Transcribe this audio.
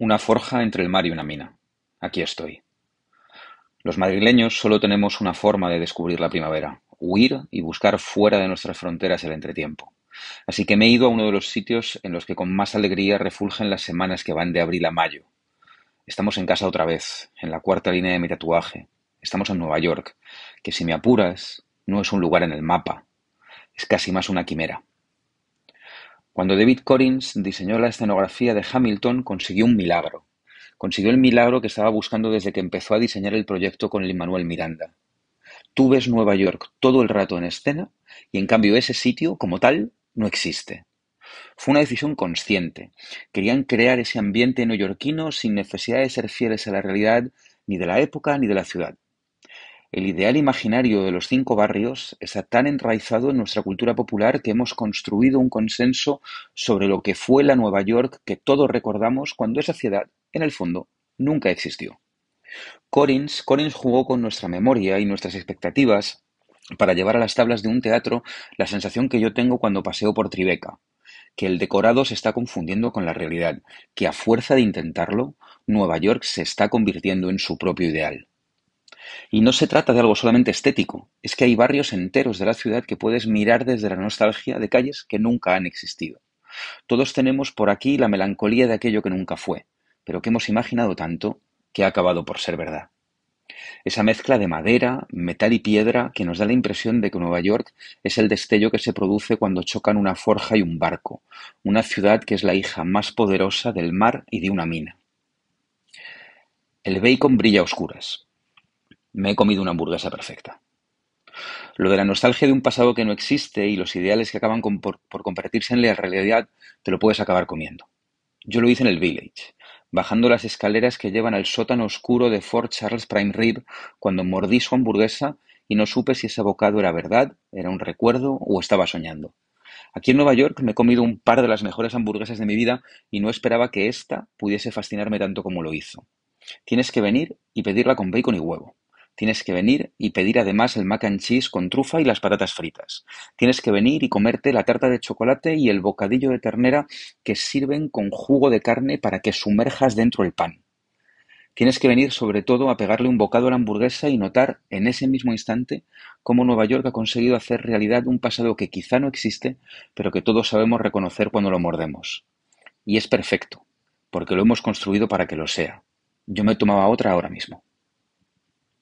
Una forja entre el mar y una mina. Aquí estoy. Los madrileños solo tenemos una forma de descubrir la primavera, huir y buscar fuera de nuestras fronteras el entretiempo. Así que me he ido a uno de los sitios en los que con más alegría refulgen las semanas que van de abril a mayo. Estamos en casa otra vez, en la cuarta línea de mi tatuaje. Estamos en Nueva York, que si me apuras, no es un lugar en el mapa, es casi más una quimera. Cuando David Collins diseñó la escenografía de Hamilton, consiguió un milagro. Consiguió el milagro que estaba buscando desde que empezó a diseñar el proyecto con el Manuel Miranda. Tú ves Nueva York todo el rato en escena y en cambio ese sitio, como tal, no existe. Fue una decisión consciente. Querían crear ese ambiente neoyorquino sin necesidad de ser fieles a la realidad ni de la época ni de la ciudad. El ideal imaginario de los cinco barrios está tan enraizado en nuestra cultura popular que hemos construido un consenso sobre lo que fue la Nueva York que todos recordamos cuando esa ciudad, en el fondo, nunca existió. Collins, Collins jugó con nuestra memoria y nuestras expectativas para llevar a las tablas de un teatro la sensación que yo tengo cuando paseo por Tribeca, que el decorado se está confundiendo con la realidad, que a fuerza de intentarlo, Nueva York se está convirtiendo en su propio ideal. Y no se trata de algo solamente estético, es que hay barrios enteros de la ciudad que puedes mirar desde la nostalgia de calles que nunca han existido. Todos tenemos por aquí la melancolía de aquello que nunca fue, pero que hemos imaginado tanto que ha acabado por ser verdad. Esa mezcla de madera, metal y piedra que nos da la impresión de que Nueva York es el destello que se produce cuando chocan una forja y un barco, una ciudad que es la hija más poderosa del mar y de una mina. El bacon brilla a oscuras, me he comido una hamburguesa perfecta. Lo de la nostalgia de un pasado que no existe y los ideales que acaban por, convertirse en la realidad, te lo puedes acabar comiendo. Yo lo hice en el Village, bajando las escaleras que llevan al sótano oscuro de Fort Charles Prime Rib cuando mordí su hamburguesa y no supe si ese bocado era verdad, era un recuerdo o estaba soñando. Aquí en Nueva York me he comido un par de las mejores hamburguesas de mi vida y no esperaba que ésta pudiese fascinarme tanto como lo hizo. Tienes que venir y pedirla con bacon y huevo. Tienes que venir y pedir además el mac and cheese con trufa y las patatas fritas. Tienes que venir y comerte la tarta de chocolate y el bocadillo de ternera que sirven con jugo de carne para que sumerjas dentro el pan. Tienes que venir sobre todo a pegarle un bocado a la hamburguesa y notar en ese mismo instante cómo Nueva York ha conseguido hacer realidad un pasado que quizá no existe, pero que todos sabemos reconocer cuando lo mordemos. Y es perfecto, porque lo hemos construido para que lo sea. Yo me tomaba otra ahora mismo.